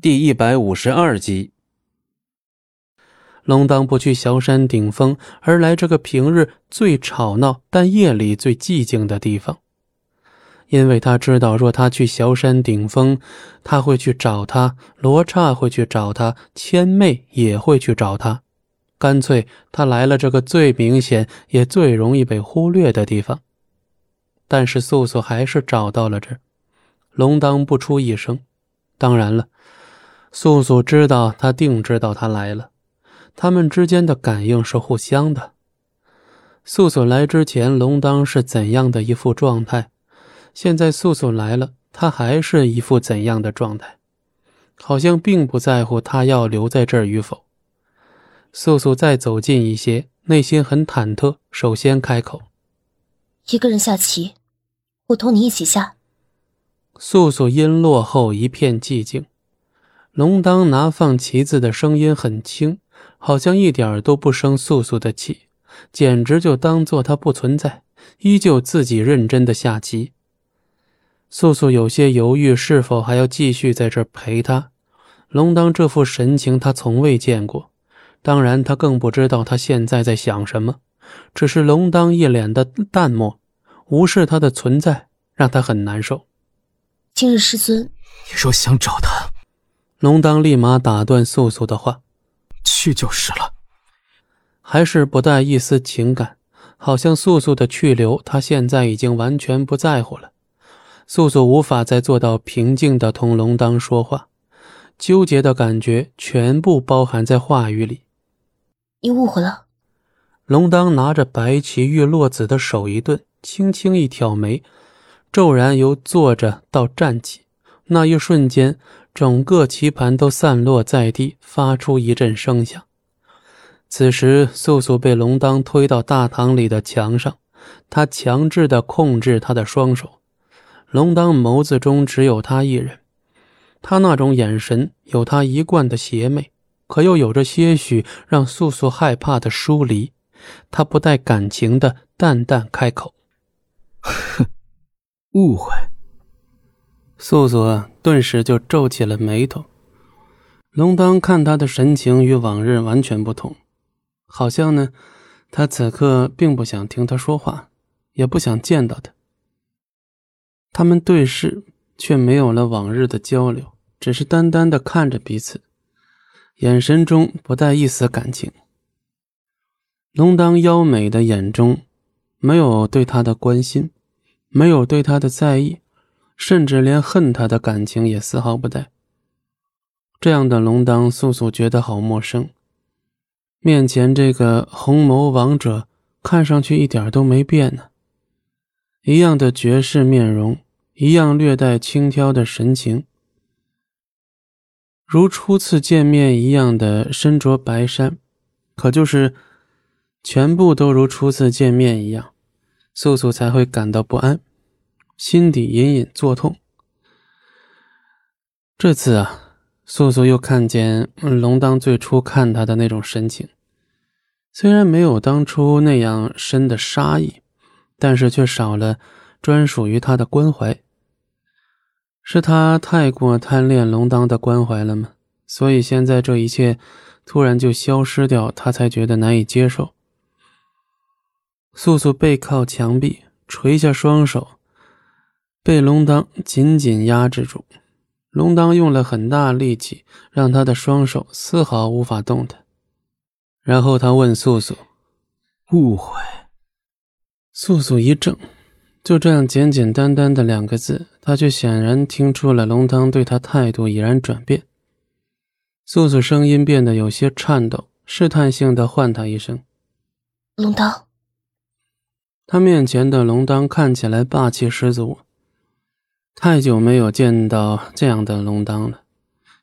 第一百五十二集，龙当不去小山顶峰，而来这个平日最吵闹但夜里最寂静的地方，因为他知道，若他去小山顶峰，他会去找他，罗刹会去找他，千妹也会去找他，干脆他来了这个最明显也最容易被忽略的地方。但是素素还是找到了这儿，龙当不出一声，当然了。素素知道，他定知道他来了。他们之间的感应是互相的。素素来之前，龙当是怎样的一副状态？现在素素来了，他还是一副怎样的状态？好像并不在乎他要留在这儿与否。素素再走近一些，内心很忐忑，首先开口：“一个人下棋，我同你一起下。”素素音落后，一片寂静。龙当拿放旗子的声音很轻，好像一点都不生素素的气，简直就当做他不存在，依旧自己认真的下棋。素素有些犹豫，是否还要继续在这陪他。龙当这副神情，他从未见过，当然，他更不知道他现在在想什么。只是龙当一脸的淡漠，无视他的存在，让他很难受。今日师尊，你若想找他。龙当立马打断素素的话：“去就是了。”还是不带一丝情感，好像素素的去留，他现在已经完全不在乎了。素素无法再做到平静的同龙当说话，纠结的感觉全部包含在话语里。你误会了。龙当拿着白旗玉落子的手一顿，轻轻一挑眉，骤然由坐着到站起，那一瞬间。整个棋盘都散落在地，发出一阵声响。此时，素素被龙当推到大堂里的墙上，他强制的控制他的双手。龙当眸子中只有他一人，他那种眼神有他一贯的邪魅，可又有着些许让素素害怕的疏离。他不带感情的淡淡开口：“哼，误会。”素素顿时就皱起了眉头。龙当看他的神情与往日完全不同，好像呢，他此刻并不想听他说话，也不想见到他。他们对视，却没有了往日的交流，只是单单的看着彼此，眼神中不带一丝感情。龙当妖美的眼中，没有对他的关心，没有对他的在意。甚至连恨他的感情也丝毫不带。这样的龙当，素素觉得好陌生。面前这个红眸王者，看上去一点都没变呢，一样的绝世面容，一样略带轻佻的神情，如初次见面一样的身着白衫，可就是全部都如初次见面一样，素素才会感到不安。心底隐隐作痛。这次啊，素素又看见龙当最初看他的那种神情，虽然没有当初那样深的杀意，但是却少了专属于他的关怀。是他太过贪恋龙当的关怀了吗？所以现在这一切突然就消失掉，他才觉得难以接受。素素背靠墙壁，垂下双手。被龙当紧紧压制住，龙当用了很大力气，让他的双手丝毫无法动弹。然后他问素素：“误会？”素素一怔，就这样简简单单的两个字，他却显然听出了龙当对他态度已然转变。素素声音变得有些颤抖，试探性的唤他一声：“龙当。”他面前的龙当看起来霸气十足。太久没有见到这样的龙当了，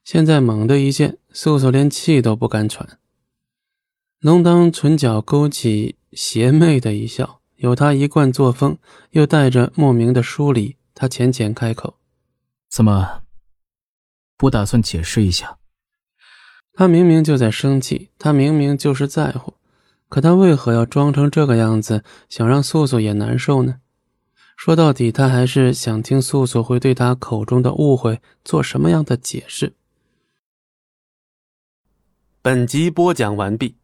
现在猛地一见，素素连气都不敢喘。龙当唇角勾起邪魅的一笑，有他一贯作风，又带着莫名的疏离。他浅浅开口：“怎么，不打算解释一下？”他明明就在生气，他明明就是在乎，可他为何要装成这个样子，想让素素也难受呢？说到底他还是想听素素会对他口中的误会做什么样的解释。本集播讲完毕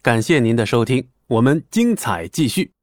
感谢您的收听我们精彩继续。